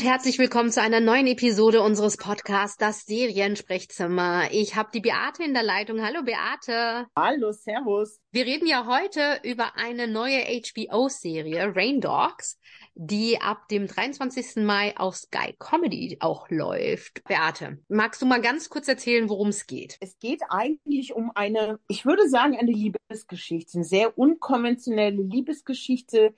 und herzlich willkommen zu einer neuen Episode unseres Podcasts Das Seriensprechzimmer. Ich habe die Beate in der Leitung. Hallo Beate. Hallo, Servus. Wir reden ja heute über eine neue HBO-Serie, Rain Dogs, die ab dem 23. Mai auf Sky Comedy auch läuft. Beate, magst du mal ganz kurz erzählen, worum es geht? Es geht eigentlich um eine, ich würde sagen, eine Liebesgeschichte, eine sehr unkonventionelle Liebesgeschichte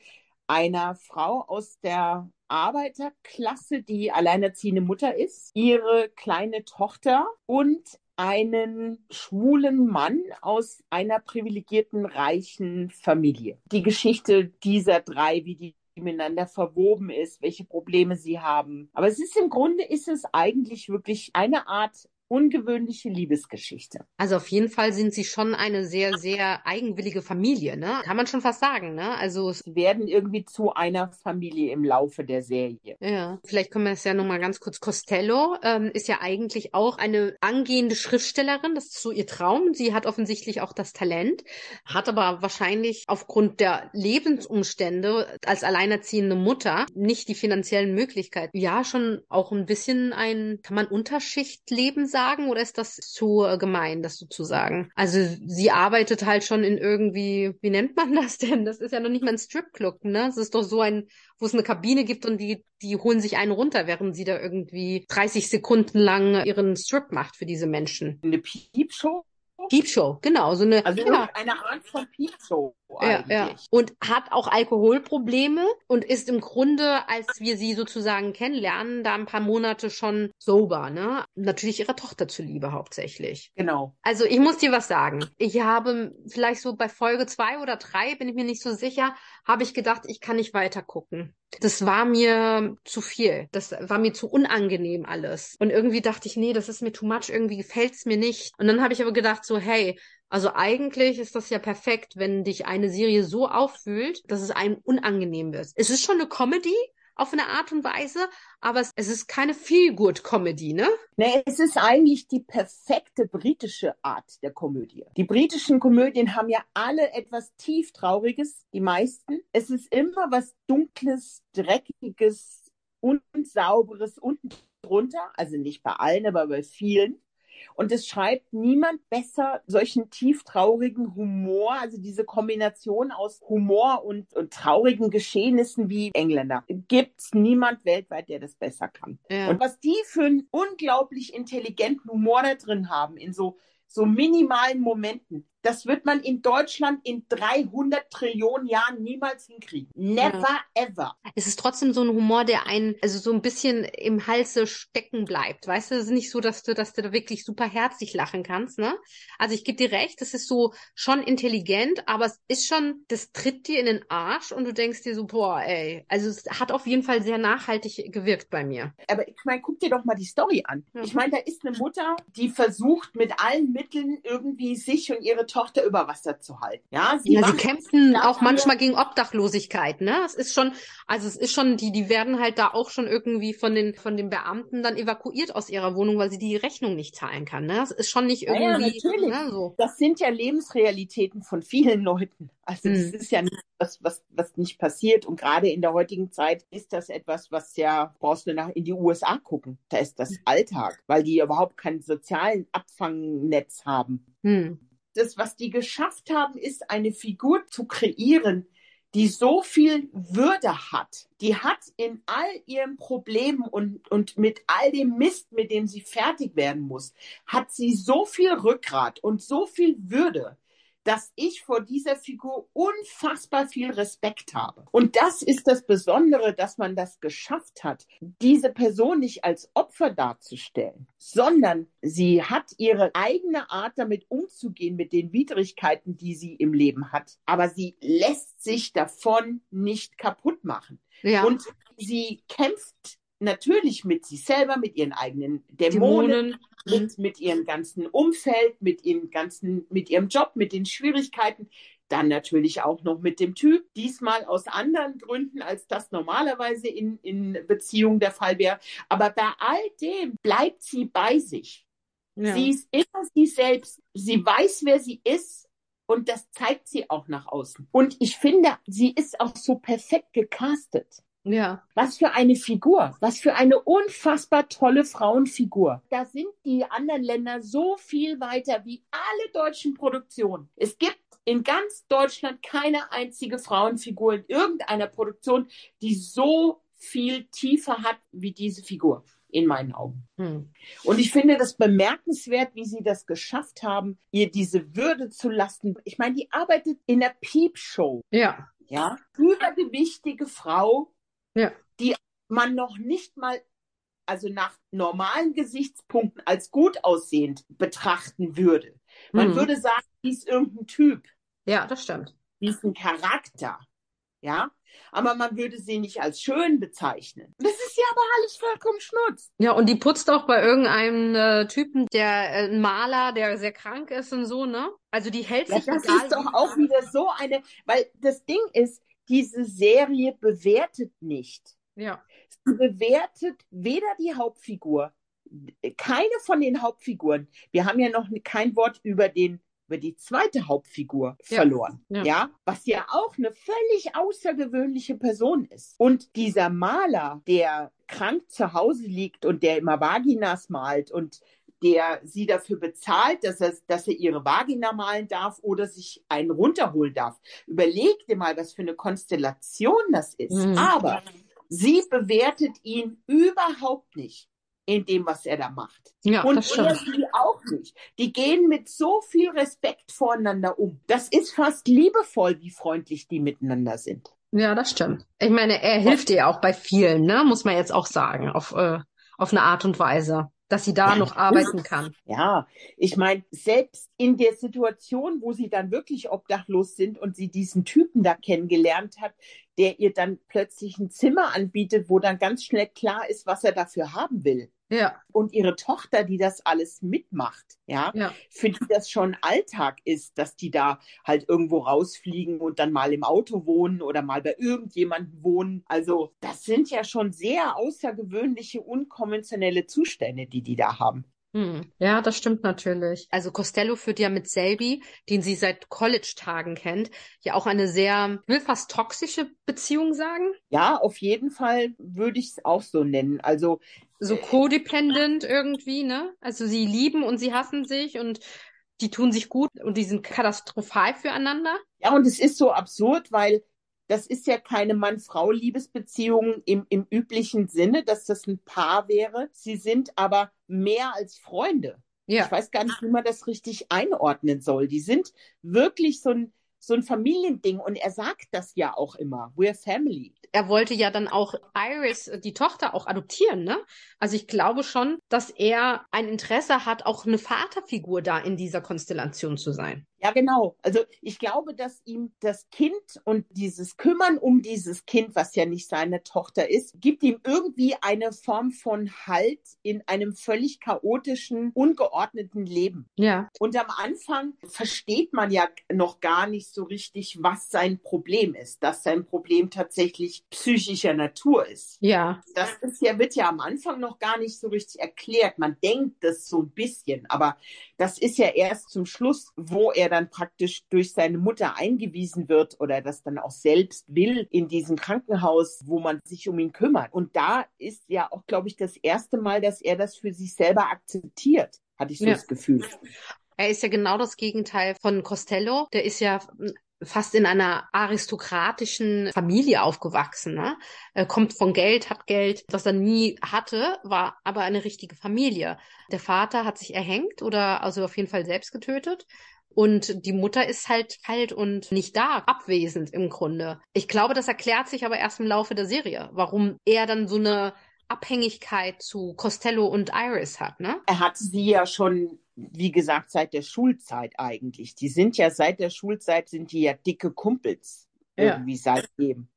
einer Frau aus der Arbeiterklasse, die alleinerziehende Mutter ist, ihre kleine Tochter und einen schwulen Mann aus einer privilegierten, reichen Familie. Die Geschichte dieser drei, wie die miteinander verwoben ist, welche Probleme sie haben. Aber es ist im Grunde ist es eigentlich wirklich eine Art ungewöhnliche Liebesgeschichte. Also auf jeden Fall sind sie schon eine sehr, sehr eigenwillige Familie, ne? Kann man schon fast sagen, ne? Also sie werden irgendwie zu einer Familie im Laufe der Serie. Ja, vielleicht können wir es ja nochmal ganz kurz. Costello ähm, ist ja eigentlich auch eine angehende Schriftstellerin, das ist so ihr Traum. Sie hat offensichtlich auch das Talent, hat aber wahrscheinlich aufgrund der Lebensumstände als alleinerziehende Mutter nicht die finanziellen Möglichkeiten. Ja, schon auch ein bisschen ein, kann man Unterschichtleben sagen? Sagen oder ist das zu äh, gemein, das so zu sagen? Also sie arbeitet halt schon in irgendwie, wie nennt man das denn? Das ist ja noch nicht mal ein Stripclub, ne? Es ist doch so ein, wo es eine Kabine gibt und die, die holen sich einen runter, während sie da irgendwie 30 Sekunden lang ihren Strip macht für diese Menschen. Eine Piepshow? Piepshow, genau. So eine, also ja. eine Art von Piepshow ja, ja. Und hat auch Alkoholprobleme und ist im Grunde, als wir sie sozusagen kennenlernen, da ein paar Monate schon sober, ne? Natürlich ihrer Tochter zuliebe hauptsächlich. Genau. Also ich muss dir was sagen. Ich habe vielleicht so bei Folge zwei oder drei, bin ich mir nicht so sicher, habe ich gedacht, ich kann nicht weiter gucken. Das war mir zu viel. Das war mir zu unangenehm alles. Und irgendwie dachte ich, nee, das ist mir too much, irgendwie gefällt's mir nicht. Und dann habe ich aber gedacht so, hey, also eigentlich ist das ja perfekt, wenn dich eine Serie so auffühlt, dass es einem unangenehm wird. Es ist schon eine Comedy auf eine Art und Weise, aber es, ist keine Feel-Good-Comedy, ne? Nee, es ist eigentlich die perfekte britische Art der Komödie. Die britischen Komödien haben ja alle etwas tieftrauriges, die meisten. Es ist immer was Dunkles, Dreckiges, Unsauberes unten drunter. Also nicht bei allen, aber bei vielen. Und es schreibt niemand besser solchen tieftraurigen Humor, also diese Kombination aus Humor und, und traurigen Geschehnissen wie Engländer. Gibt's niemand weltweit, der das besser kann. Ja. Und was die für einen unglaublich intelligenten Humor da drin haben, in so so minimalen Momenten. Das wird man in Deutschland in 300 Trillionen Jahren niemals hinkriegen. Never ja. ever. Es ist trotzdem so ein Humor, der einen, also so ein bisschen im Halse stecken bleibt. Weißt du, es ist nicht so, dass du, dass du da wirklich super herzlich lachen kannst, ne? Also ich gebe dir recht, es ist so schon intelligent, aber es ist schon, das tritt dir in den Arsch und du denkst dir so, boah, ey. Also es hat auf jeden Fall sehr nachhaltig gewirkt bei mir. Aber ich meine, guck dir doch mal die Story an. Mhm. Ich meine, da ist eine Mutter, die versucht mit allen Mitteln irgendwie sich und ihre Tochter über Wasser zu halten. Ja, sie, ja, sie kämpfen auch manchmal gegen Obdachlosigkeit, ne? Es ist schon, also es ist schon, die, die werden halt da auch schon irgendwie von den, von den Beamten dann evakuiert aus ihrer Wohnung, weil sie die Rechnung nicht zahlen kann, ne? Es ist schon nicht irgendwie, ja, natürlich. Ne, so. Das sind ja Lebensrealitäten von vielen Leuten. Also hm. das ist ja nicht was, was, was nicht passiert. Und gerade in der heutigen Zeit ist das etwas, was ja, brauchst du nach in die USA gucken. Da ist das hm. Alltag, weil die überhaupt keinen sozialen Abfangnetz haben. Hm. Das, was die geschafft haben, ist eine Figur zu kreieren, die so viel Würde hat. Die hat in all ihren Problemen und, und mit all dem Mist, mit dem sie fertig werden muss, hat sie so viel Rückgrat und so viel Würde, dass ich vor dieser Figur unfassbar viel Respekt habe. Und das ist das Besondere, dass man das geschafft hat, diese Person nicht als Opfer darzustellen, sondern sie hat ihre eigene Art damit umzugehen mit den Widrigkeiten, die sie im Leben hat. Aber sie lässt sich davon nicht kaputt machen. Ja. Und sie kämpft natürlich mit sich selber, mit ihren eigenen Dämonen, Dämonen. Mit, mit ihrem ganzen Umfeld, mit ihrem ganzen, mit ihrem Job, mit den Schwierigkeiten. Dann natürlich auch noch mit dem Typ, diesmal aus anderen Gründen, als das normalerweise in, in Beziehung der Fall wäre. Aber bei all dem bleibt sie bei sich. Ja. Sie ist immer sie selbst. Sie weiß, wer sie ist. Und das zeigt sie auch nach außen. Und ich finde, sie ist auch so perfekt gecastet. Ja. Was für eine Figur, was für eine unfassbar tolle Frauenfigur. Da sind die anderen Länder so viel weiter wie alle deutschen Produktionen. Es gibt in ganz Deutschland keine einzige Frauenfigur in irgendeiner Produktion, die so viel tiefer hat wie diese Figur in meinen Augen. Hm. Und ich finde das bemerkenswert, wie sie das geschafft haben, ihr diese Würde zu lassen. Ich meine, die arbeitet in der Piepshow. Ja. Ja. Übergewichtige Frau, ja. die man noch nicht mal also nach normalen Gesichtspunkten als gut aussehend betrachten würde. Man hm. würde sagen, die ist irgendein Typ. Ja, das stimmt. Die ist ein Charakter. Ja, aber man würde sie nicht als schön bezeichnen. Das ist ja aber alles vollkommen Schnutz. Ja, und die putzt auch bei irgendeinem äh, Typen, der äh, ein Maler, der sehr krank ist und so, ne? Also die hält ja, sich Das ist doch auch wieder so eine, weil das Ding ist, diese Serie bewertet nicht. Ja. Sie bewertet weder die Hauptfigur, keine von den Hauptfiguren. Wir haben ja noch kein Wort über den über die zweite Hauptfigur ja. verloren. Ja. ja. Was ja auch eine völlig außergewöhnliche Person ist. Und dieser Maler, der krank zu Hause liegt und der immer Vaginas malt und der sie dafür bezahlt, dass er, dass er ihre Vagina malen darf oder sich einen runterholen darf. Überleg dir mal, was für eine Konstellation das ist. Mhm. Aber sie bewertet ihn überhaupt nicht in dem, was er da macht. Ja, und das er sie auch nicht. Die gehen mit so viel Respekt voreinander um. Das ist fast liebevoll, wie freundlich die miteinander sind. Ja, das stimmt. Ich meine, er hilft ihr auch bei vielen, ne? muss man jetzt auch sagen, auf, äh, auf eine Art und Weise dass sie da ja, noch arbeiten kann. Ja, ich meine, selbst in der Situation, wo sie dann wirklich obdachlos sind und sie diesen Typen da kennengelernt hat, der ihr dann plötzlich ein Zimmer anbietet, wo dann ganz schnell klar ist, was er dafür haben will. Ja. Und ihre Tochter, die das alles mitmacht, ja, ja. für die das schon Alltag ist, dass die da halt irgendwo rausfliegen und dann mal im Auto wohnen oder mal bei irgendjemandem wohnen. Also das sind ja schon sehr außergewöhnliche, unkonventionelle Zustände, die die da haben. Hm. Ja, das stimmt natürlich. Also Costello führt ja mit Selby, den sie seit College-Tagen kennt, ja auch eine sehr, ich will fast toxische Beziehung sagen. Ja, auf jeden Fall würde ich es auch so nennen. Also so codependent irgendwie, ne? Also sie lieben und sie hassen sich und die tun sich gut und die sind katastrophal füreinander. Ja, und es ist so absurd, weil das ist ja keine Mann-Frau-Liebesbeziehung im, im üblichen Sinne, dass das ein Paar wäre. Sie sind aber mehr als Freunde. Ja. Ich weiß gar nicht, wie man das richtig einordnen soll. Die sind wirklich so ein, so ein Familiending und er sagt das ja auch immer. We're family er wollte ja dann auch Iris, die Tochter, auch adoptieren, ne? Also ich glaube schon, dass er ein Interesse hat, auch eine Vaterfigur da in dieser Konstellation zu sein. Ja, genau. Also ich glaube, dass ihm das Kind und dieses Kümmern um dieses Kind, was ja nicht seine Tochter ist, gibt ihm irgendwie eine Form von Halt in einem völlig chaotischen, ungeordneten Leben. Ja. Und am Anfang versteht man ja noch gar nicht so richtig, was sein Problem ist, dass sein Problem tatsächlich psychischer Natur ist. Ja. Das ist ja, wird ja am Anfang noch gar nicht so richtig erklärt. Man denkt das so ein bisschen, aber das ist ja erst zum Schluss, wo er dann praktisch durch seine Mutter eingewiesen wird oder das dann auch selbst will in diesem Krankenhaus, wo man sich um ihn kümmert. Und da ist ja auch, glaube ich, das erste Mal, dass er das für sich selber akzeptiert, hatte ich so ja. das Gefühl. Er ist ja genau das Gegenteil von Costello. Der ist ja fast in einer aristokratischen Familie aufgewachsen. Ne? Er kommt von Geld, hat Geld. Was er nie hatte, war aber eine richtige Familie. Der Vater hat sich erhängt oder also auf jeden Fall selbst getötet. Und die Mutter ist halt kalt und nicht da, abwesend im Grunde. Ich glaube, das erklärt sich aber erst im Laufe der Serie, warum er dann so eine Abhängigkeit zu Costello und Iris hat, ne? Er hat sie ja schon, wie gesagt, seit der Schulzeit eigentlich. Die sind ja seit der Schulzeit sind die ja dicke Kumpels ja. irgendwie seitdem.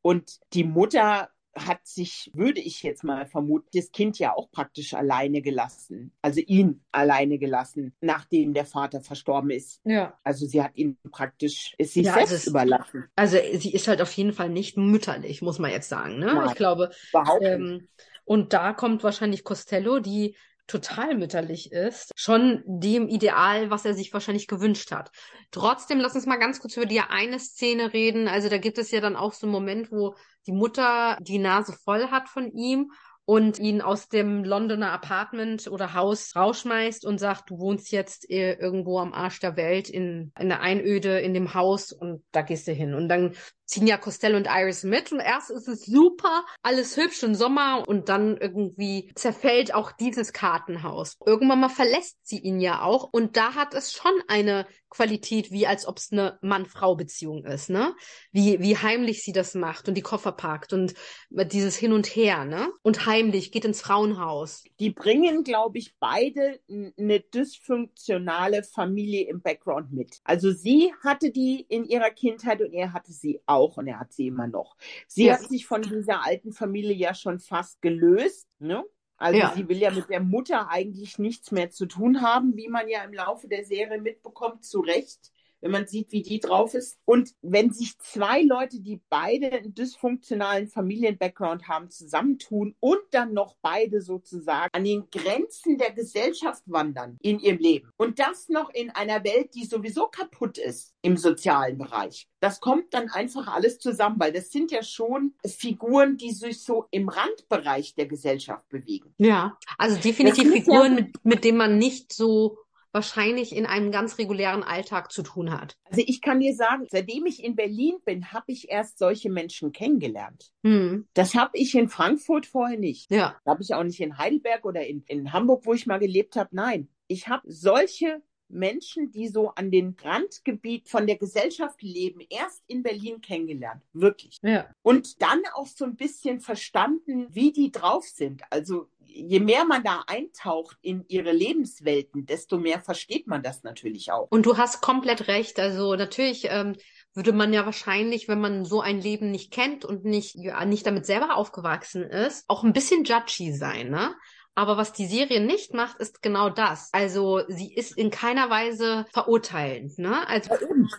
Und die Mutter hat sich, würde ich jetzt mal vermuten, das Kind ja auch praktisch alleine gelassen. Also ihn alleine gelassen, nachdem der Vater verstorben ist. Ja. Also sie hat ihn praktisch ist sich ja, selbst also überlassen. Also sie ist halt auf jeden Fall nicht mütterlich, muss man jetzt sagen. Ne? Nein, ich glaube. Überhaupt ähm, und da kommt wahrscheinlich Costello, die total mütterlich ist, schon dem Ideal, was er sich wahrscheinlich gewünscht hat. Trotzdem, lass uns mal ganz kurz über die eine Szene reden. Also da gibt es ja dann auch so einen Moment, wo die Mutter die Nase voll hat von ihm und ihn aus dem Londoner Apartment oder Haus rausschmeißt und sagt, du wohnst jetzt äh, irgendwo am Arsch der Welt in, in der Einöde in dem Haus und da gehst du hin. Und dann ziehen ja Costello und Iris mit und erst ist es super, alles hübsch und Sommer und dann irgendwie zerfällt auch dieses Kartenhaus. Irgendwann mal verlässt sie ihn ja auch und da hat es schon eine Qualität, wie als ob es eine Mann-Frau-Beziehung ist, ne? Wie, wie heimlich sie das macht und die Koffer packt und dieses Hin und Her, ne? Und heimlich geht ins Frauenhaus. Die bringen, glaube ich, beide eine dysfunktionale Familie im Background mit. Also sie hatte die in ihrer Kindheit und er hatte sie auch auch und er hat sie immer noch. Sie ja. hat sich von dieser alten Familie ja schon fast gelöst, ne? Also ja. sie will ja mit der Mutter eigentlich nichts mehr zu tun haben, wie man ja im Laufe der Serie mitbekommt, zu Recht wenn man sieht, wie die drauf ist. Und wenn sich zwei Leute, die beide einen dysfunktionalen Familien-Background haben, zusammentun und dann noch beide sozusagen an den Grenzen der Gesellschaft wandern in ihrem Leben und das noch in einer Welt, die sowieso kaputt ist im sozialen Bereich, das kommt dann einfach alles zusammen, weil das sind ja schon Figuren, die sich so im Randbereich der Gesellschaft bewegen. Ja, also definitiv Figuren, ja, mit, mit denen man nicht so wahrscheinlich in einem ganz regulären Alltag zu tun hat. Also ich kann dir sagen, seitdem ich in Berlin bin, habe ich erst solche Menschen kennengelernt. Hm. Das habe ich in Frankfurt vorher nicht. Ja. Habe ich auch nicht in Heidelberg oder in, in Hamburg, wo ich mal gelebt habe. Nein, ich habe solche Menschen, die so an den Randgebiet von der Gesellschaft leben, erst in Berlin kennengelernt. Wirklich. Ja. Und dann auch so ein bisschen verstanden, wie die drauf sind. Also je mehr man da eintaucht in ihre Lebenswelten, desto mehr versteht man das natürlich auch. Und du hast komplett recht. Also natürlich ähm, würde man ja wahrscheinlich, wenn man so ein Leben nicht kennt und nicht, ja, nicht damit selber aufgewachsen ist, auch ein bisschen judgy sein, ne? Aber was die Serie nicht macht, ist genau das. Also sie ist in keiner Weise verurteilend. Ne? Also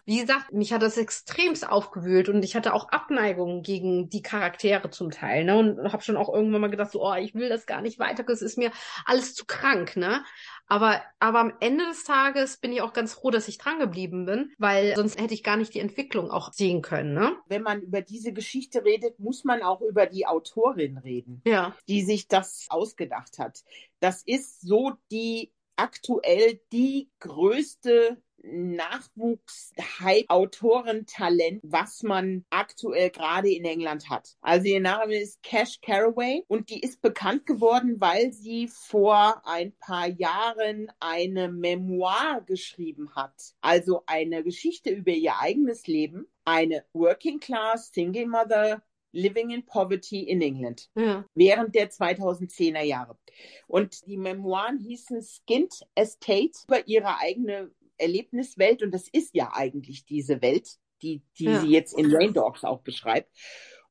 wie gesagt, mich hat das extremst aufgewühlt und ich hatte auch Abneigungen gegen die Charaktere zum Teil. Ne? Und habe schon auch irgendwann mal gedacht, so, oh, ich will das gar nicht weiter, es ist mir alles zu krank. Ne? Aber, aber am Ende des Tages bin ich auch ganz froh, dass ich dran geblieben bin, weil sonst hätte ich gar nicht die Entwicklung auch sehen können. Ne? Wenn man über diese Geschichte redet, muss man auch über die Autorin reden, ja. die sich das ausgedacht hat. Das ist so die aktuell die größte Nachwuchs-Hype-Autorentalent, was man aktuell gerade in England hat. Also ihr Name ist Cash Caraway und die ist bekannt geworden, weil sie vor ein paar Jahren eine Memoir geschrieben hat. Also eine Geschichte über ihr eigenes Leben. Eine Working Class Single Mother Living in Poverty in England ja. während der 2010er Jahre. Und die Memoiren hießen Skint Estate über ihre eigene Erlebniswelt und das ist ja eigentlich diese Welt, die, die ja. sie jetzt in Rain Dogs auch beschreibt.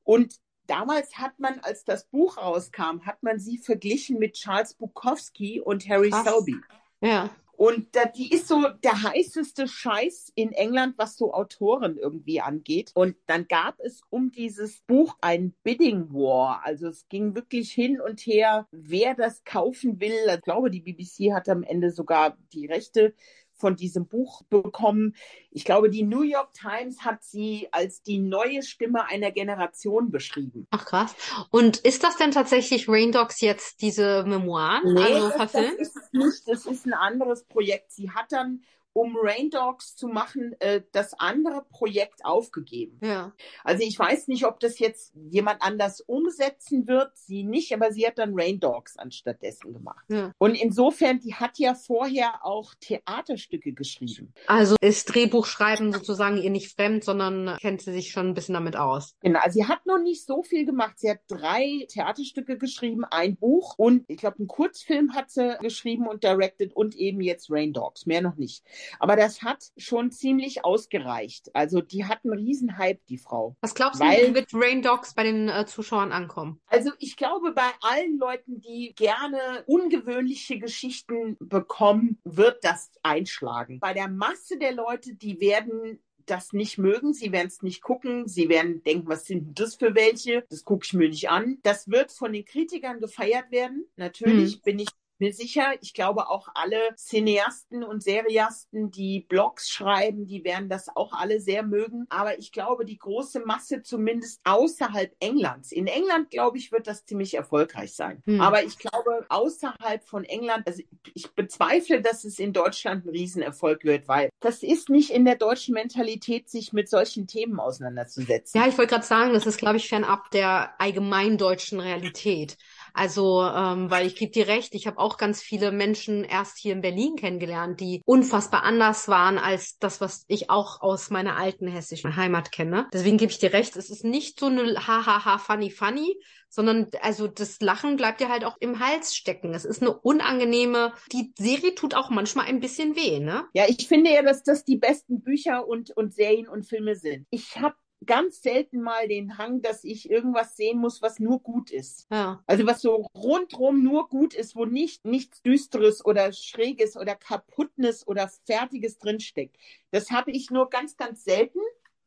Und damals hat man, als das Buch rauskam, hat man sie verglichen mit Charles Bukowski und Harry Krass. Selby. Ja. Und da, die ist so der heißeste Scheiß in England, was so Autoren irgendwie angeht. Und dann gab es um dieses Buch ein Bidding War. Also es ging wirklich hin und her, wer das kaufen will. Ich glaube, die BBC hat am Ende sogar die Rechte von diesem Buch bekommen. Ich glaube, die New York Times hat sie als die neue Stimme einer Generation beschrieben. Ach krass. Und ist das denn tatsächlich Rain Dogs jetzt diese Memoiren? Nee, also das, das ist es nicht. Das ist ein anderes Projekt. Sie hat dann um Rain Dogs zu machen, äh, das andere Projekt aufgegeben. Ja. Also ich weiß nicht, ob das jetzt jemand anders umsetzen wird, sie nicht, aber sie hat dann Rain Dogs anstattdessen gemacht. Ja. Und insofern, die hat ja vorher auch Theaterstücke geschrieben. Also ist Drehbuchschreiben sozusagen ihr nicht fremd, sondern kennt sie sich schon ein bisschen damit aus. Genau, also sie hat noch nicht so viel gemacht. Sie hat drei Theaterstücke geschrieben, ein Buch und ich glaube, einen Kurzfilm hat sie geschrieben und directed und eben jetzt Rain Dogs. Mehr noch nicht. Aber das hat schon ziemlich ausgereicht. Also die hat einen Riesenhype, die Frau. Was glaubst du, wie wird Rain Dogs bei den äh, Zuschauern ankommen? Also ich glaube, bei allen Leuten, die gerne ungewöhnliche Geschichten bekommen, wird das einschlagen. Bei der Masse der Leute, die werden das nicht mögen, sie werden es nicht gucken, sie werden denken, was sind das für welche? Das gucke ich mir nicht an. Das wird von den Kritikern gefeiert werden. Natürlich hm. bin ich mir sicher, ich glaube auch alle Cineasten und Seriasten, die Blogs schreiben, die werden das auch alle sehr mögen. Aber ich glaube, die große Masse zumindest außerhalb Englands. In England, glaube ich, wird das ziemlich erfolgreich sein. Hm. Aber ich glaube, außerhalb von England, also ich bezweifle, dass es in Deutschland ein Riesenerfolg wird, weil das ist nicht in der deutschen Mentalität, sich mit solchen Themen auseinanderzusetzen. Ja, ich wollte gerade sagen, das ist, glaube ich, fernab der allgemein deutschen Realität. Also, ähm, weil ich gebe dir recht, ich habe auch ganz viele Menschen erst hier in Berlin kennengelernt, die unfassbar anders waren als das, was ich auch aus meiner alten hessischen Heimat kenne. Deswegen gebe ich dir recht, es ist nicht so eine hahaha funny funny, sondern also das Lachen bleibt dir halt auch im Hals stecken. Es ist eine unangenehme, die Serie tut auch manchmal ein bisschen weh, ne? Ja, ich finde ja, dass das die besten Bücher und, und Serien und Filme sind. Ich habe ganz selten mal den Hang, dass ich irgendwas sehen muss, was nur gut ist. Ja. Also was so rundrum nur gut ist, wo nicht nichts Düsteres oder Schräges oder Kaputtnes oder Fertiges drinsteckt. Das habe ich nur ganz, ganz selten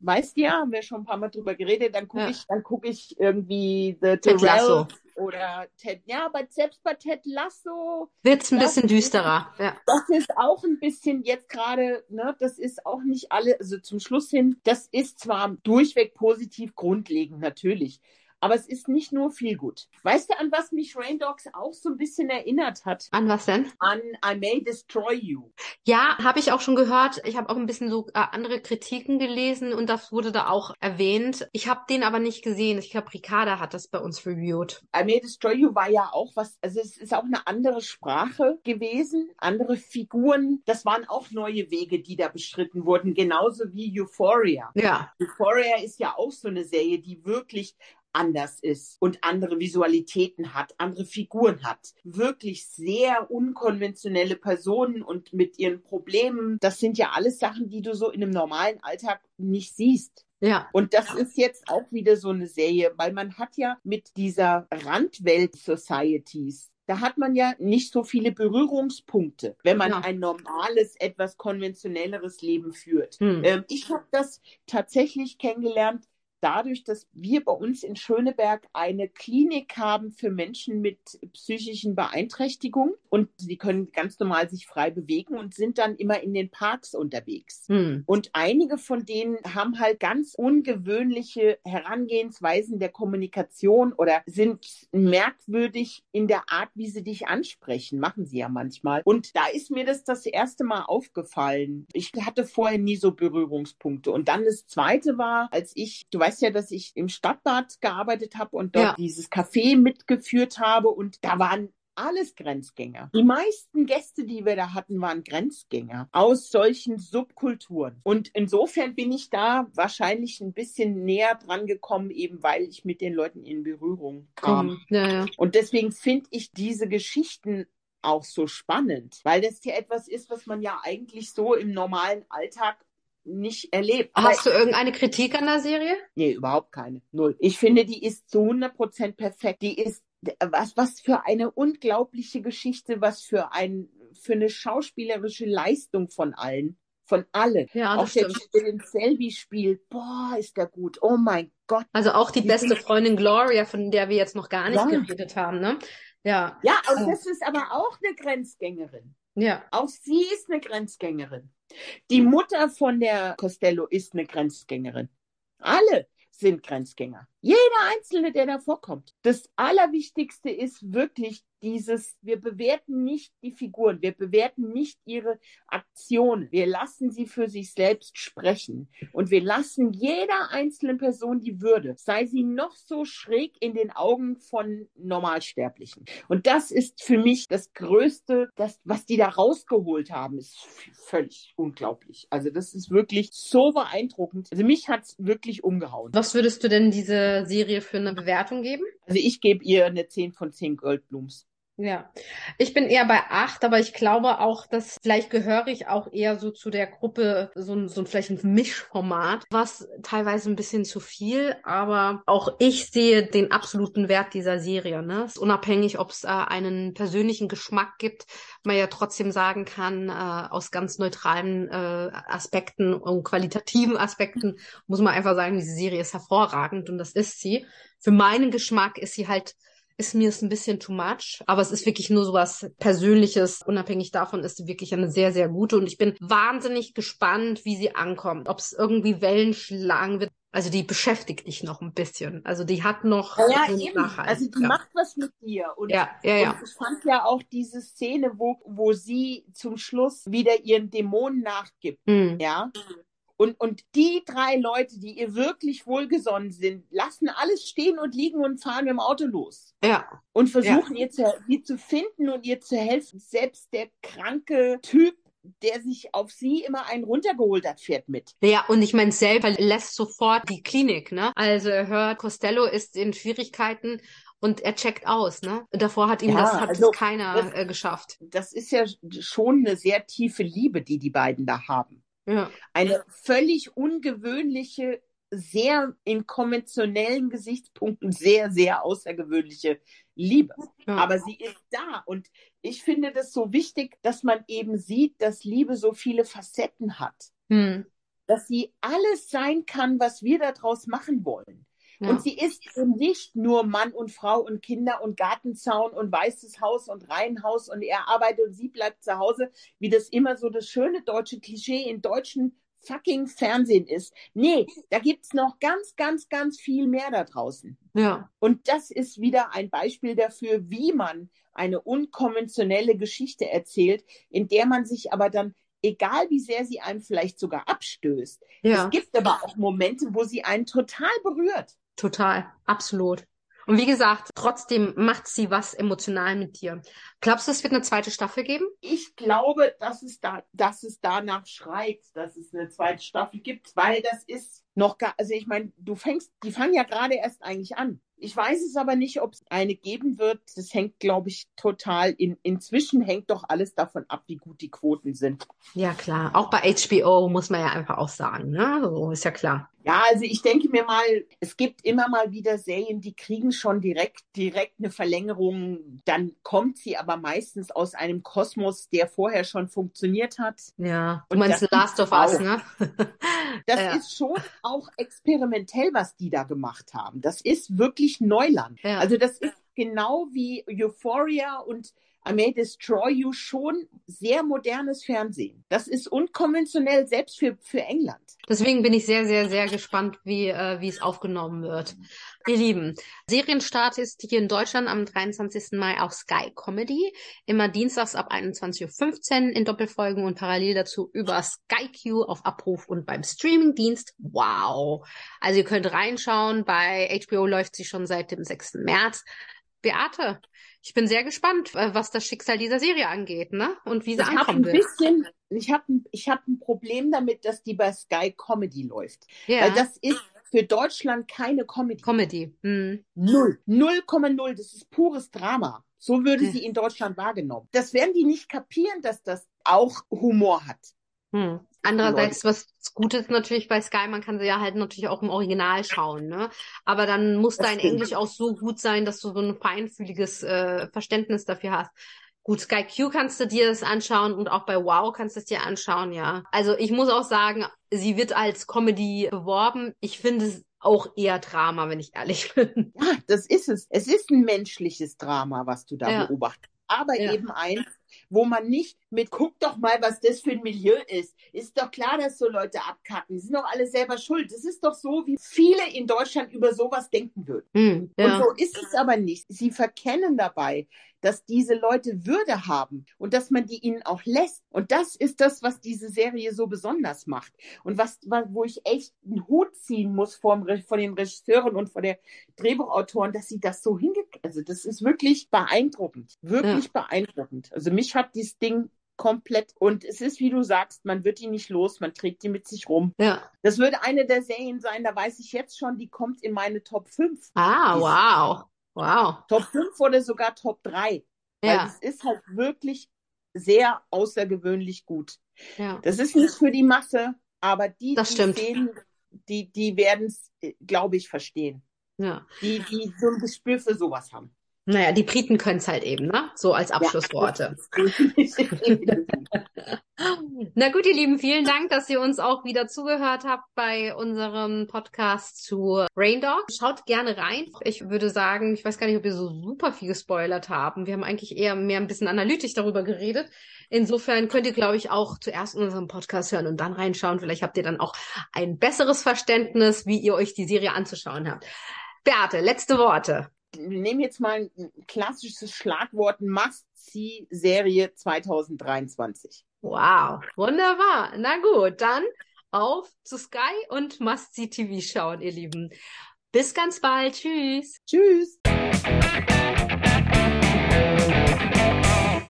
weißt ja, haben wir schon ein paar Mal drüber geredet, dann gucke ja. ich, dann gucke ich irgendwie The Ted Lasso oder Ted, ja, aber selbst bei Ted Lasso wird's ein bisschen düsterer. Ja. Das ist auch ein bisschen jetzt gerade, ne, das ist auch nicht alle, also zum Schluss hin, das ist zwar durchweg positiv grundlegend natürlich, aber es ist nicht nur viel gut. Weißt du, an was mich Rain Dogs auch so ein bisschen erinnert hat? An was denn? An I May Destroy You. Ja, habe ich auch schon gehört. Ich habe auch ein bisschen so äh, andere Kritiken gelesen und das wurde da auch erwähnt. Ich habe den aber nicht gesehen. Ich glaube, Ricarda hat das bei uns reviewed. I May Destroy You war ja auch was, also es ist auch eine andere Sprache gewesen, andere Figuren. Das waren auch neue Wege, die da beschritten wurden, genauso wie Euphoria. Ja. Euphoria ist ja auch so eine Serie, die wirklich anders ist und andere Visualitäten hat, andere Figuren hat. Wirklich sehr unkonventionelle Personen und mit ihren Problemen. Das sind ja alles Sachen, die du so in einem normalen Alltag nicht siehst. Ja. Und das ist jetzt auch wieder so eine Serie, weil man hat ja mit dieser Randwelt-Societies da hat man ja nicht so viele Berührungspunkte, wenn man ja. ein normales, etwas konventionelleres Leben führt. Hm. Ähm, ich habe das tatsächlich kennengelernt dadurch, dass wir bei uns in Schöneberg eine Klinik haben für Menschen mit psychischen Beeinträchtigungen und sie können ganz normal sich frei bewegen und sind dann immer in den Parks unterwegs. Hm. Und einige von denen haben halt ganz ungewöhnliche Herangehensweisen der Kommunikation oder sind merkwürdig in der Art, wie sie dich ansprechen. Machen sie ja manchmal. Und da ist mir das das erste Mal aufgefallen. Ich hatte vorher nie so Berührungspunkte. Und dann das zweite war, als ich, du weißt, weißt ja, dass ich im Stadtbad gearbeitet habe und dort ja. dieses Café mitgeführt habe und da waren alles Grenzgänger. Die meisten Gäste, die wir da hatten, waren Grenzgänger aus solchen Subkulturen. Und insofern bin ich da wahrscheinlich ein bisschen näher dran gekommen, eben weil ich mit den Leuten in Berührung kam. Ja, ja. Und deswegen finde ich diese Geschichten auch so spannend, weil das ja etwas ist, was man ja eigentlich so im normalen Alltag nicht erlebt. Hast du irgendeine Kritik an der Serie? Nee, überhaupt keine. Null. Ich finde, die ist zu 100% perfekt. Die ist, was, was für eine unglaubliche Geschichte, was für ein, für eine schauspielerische Leistung von allen. Von allen. Ja, auch der Typ, der den Selby spielt, boah, ist der gut. Oh mein Gott. Also auch die, die beste Freundin Gloria, von der wir jetzt noch gar nicht ja. geredet haben, ne? Ja. Ja, und oh. das ist aber auch eine Grenzgängerin. Ja. Auch sie ist eine Grenzgängerin. Die Mutter von der Costello ist eine Grenzgängerin. Alle sind Grenzgänger. Jeder Einzelne, der da vorkommt. Das Allerwichtigste ist wirklich dieses, wir bewerten nicht die Figuren, wir bewerten nicht ihre Aktionen, wir lassen sie für sich selbst sprechen und wir lassen jeder einzelnen Person die Würde, sei sie noch so schräg in den Augen von Normalsterblichen. Und das ist für mich das Größte, das, was die da rausgeholt haben, ist völlig unglaublich. Also das ist wirklich so beeindruckend. Also mich hat es wirklich umgehauen. Was würdest du denn diese Serie für eine Bewertung geben? Also ich gebe ihr eine 10 von 10 Goldblums. Ja, ich bin eher bei acht, aber ich glaube auch, dass vielleicht gehöre ich auch eher so zu der Gruppe, so ein, so ein vielleicht ein Mischformat, was teilweise ein bisschen zu viel, aber auch ich sehe den absoluten Wert dieser Serie. Ne? Ist unabhängig, ob es äh, einen persönlichen Geschmack gibt, man ja trotzdem sagen kann, äh, aus ganz neutralen äh, Aspekten und qualitativen Aspekten muss man einfach sagen, diese Serie ist hervorragend und das ist sie. Für meinen Geschmack ist sie halt ist mir es ein bisschen too much. Aber es ist wirklich nur so was Persönliches. Unabhängig davon ist sie wirklich eine sehr, sehr gute. Und ich bin wahnsinnig gespannt, wie sie ankommt. Ob es irgendwie Wellen schlagen wird. Also die beschäftigt dich noch ein bisschen. Also die hat noch ja, ja eben. Also die ja. macht was mit dir. Und, ja, ja, ja. Ich fand ja auch diese Szene, wo, wo sie zum Schluss wieder ihren Dämonen nachgibt. Mhm. Ja. Und, und die drei Leute, die ihr wirklich wohlgesonnen sind, lassen alles stehen und liegen und fahren mit dem Auto los. Ja. Und versuchen ja. ihr zu, sie zu finden und ihr zu helfen. Selbst der kranke Typ, der sich auf sie immer einen runtergeholt hat, fährt mit. Ja, und ich meine, selber lässt sofort die Klinik, ne? Also er hört, Costello ist in Schwierigkeiten und er checkt aus, ne? Davor hat ihm ja, das hat also, keiner das, äh, geschafft. Das ist ja schon eine sehr tiefe Liebe, die die beiden da haben. Ja. Eine völlig ungewöhnliche, sehr in konventionellen Gesichtspunkten sehr, sehr außergewöhnliche Liebe. Ja. Aber sie ist da. Und ich finde das so wichtig, dass man eben sieht, dass Liebe so viele Facetten hat. Hm. Dass sie alles sein kann, was wir daraus machen wollen. Ja. Und sie ist eben nicht nur Mann und Frau und Kinder und Gartenzaun und weißes Haus und Reihenhaus und er arbeitet und sie bleibt zu Hause, wie das immer so das schöne deutsche Klischee in deutschen fucking Fernsehen ist. Nee, da gibt's noch ganz, ganz, ganz viel mehr da draußen. Ja. Und das ist wieder ein Beispiel dafür, wie man eine unkonventionelle Geschichte erzählt, in der man sich aber dann egal wie sehr sie einem vielleicht sogar abstößt. Ja. Es gibt aber auch Momente, wo sie einen total berührt. Total, absolut. Und wie gesagt, trotzdem macht sie was emotional mit dir. Glaubst du, es wird eine zweite Staffel geben? Ich glaube, dass es da, dass es danach schreit, dass es eine zweite Staffel gibt, weil das ist noch gar, also ich meine, du fängst, die fangen ja gerade erst eigentlich an. Ich weiß es aber nicht, ob es eine geben wird. Das hängt, glaube ich, total in, inzwischen hängt doch alles davon ab, wie gut die Quoten sind. Ja, klar. Auch bei HBO muss man ja einfach auch sagen, ne? So ist ja klar. Ja, also ich denke mir mal, es gibt immer mal wieder Serien, die kriegen schon direkt, direkt eine Verlängerung. Dann kommt sie aber meistens aus einem Kosmos, der vorher schon funktioniert hat. Ja, du meinst The Last of Us, ne? das ja. ist schon auch experimentell, was die da gemacht haben. Das ist wirklich Neuland. Ja. Also das ist genau wie Euphoria und I May Destroy You schon sehr modernes Fernsehen. Das ist unkonventionell, selbst für, für England. Deswegen bin ich sehr, sehr, sehr gespannt, wie, äh, wie es aufgenommen wird. Ihr Lieben, Serienstart ist hier in Deutschland am 23. Mai auf Sky Comedy. Immer dienstags ab 21.15 Uhr in Doppelfolgen und parallel dazu über Sky Q auf Abruf und beim Streamingdienst. Wow! Also ihr könnt reinschauen. Bei HBO läuft sie schon seit dem 6. März. Beate, ich bin sehr gespannt, äh, was das Schicksal dieser Serie angeht, ne? Und wie sie ich ankommen ein Bisschen, ich habe ich hab ein Problem damit, dass die bei Sky Comedy läuft. Ja. Weil das ist für Deutschland keine Comedy. Comedy. Hm. Null. 0,0. Das ist pures Drama. So würde hm. sie in Deutschland wahrgenommen. Das werden die nicht kapieren, dass das auch Humor hat. Hm. Andererseits, was gut ist natürlich bei Sky, man kann sie ja halt natürlich auch im Original schauen, ne? Aber dann muss das dein stimmt. Englisch auch so gut sein, dass du so ein feinfühliges äh, Verständnis dafür hast. Gut, Sky Q kannst du dir das anschauen und auch bei Wow kannst du es dir anschauen, ja. Also ich muss auch sagen, sie wird als Comedy beworben. Ich finde es auch eher Drama, wenn ich ehrlich bin. Ja, das ist es. Es ist ein menschliches Drama, was du da ja. beobachtest. Aber ja. eben eins, wo man nicht mit, guck doch mal, was das für ein Milieu ist. Ist doch klar, dass so Leute abkacken. Die sind doch alle selber schuld. Das ist doch so, wie viele in Deutschland über sowas denken würden. Mm, ja. Und so ist es aber nicht. Sie verkennen dabei, dass diese Leute Würde haben und dass man die ihnen auch lässt. Und das ist das, was diese Serie so besonders macht. Und was, wo ich echt einen Hut ziehen muss vor, vor den Regisseuren und vor der Drehbuchautoren, dass sie das so hingekriegt Also das ist wirklich beeindruckend. Wirklich ja. beeindruckend. Also mich hat dieses Ding komplett. Und es ist, wie du sagst, man wird die nicht los, man trägt die mit sich rum. Ja. Das würde eine der Serien sein, da weiß ich jetzt schon, die kommt in meine Top 5. Ah, wow. Wow. Top 5 oder sogar Top 3. Ja. Weil es ist halt wirklich sehr außergewöhnlich gut. Ja. Das ist nicht für die Masse, aber die, das die sehen, die, die werden es, glaube ich, verstehen. Ja. Die, die so ein Gespür für sowas haben. Naja, die Briten können es halt eben, ne? So als Abschlussworte. Ja, Na gut, ihr Lieben, vielen Dank, dass ihr uns auch wieder zugehört habt bei unserem Podcast zu Rain Dog. Schaut gerne rein. Ich würde sagen, ich weiß gar nicht, ob wir so super viel gespoilert haben. Wir haben eigentlich eher mehr ein bisschen analytisch darüber geredet. Insofern könnt ihr, glaube ich, auch zuerst unseren Podcast hören und dann reinschauen. Vielleicht habt ihr dann auch ein besseres Verständnis, wie ihr euch die Serie anzuschauen habt. Beate, letzte Worte. Wir nehmen jetzt mal ein klassisches Schlagwort Must-See-Serie 2023. Wow, wunderbar. Na gut, dann auf zu Sky und Must-See TV schauen, ihr Lieben. Bis ganz bald. Tschüss. Tschüss.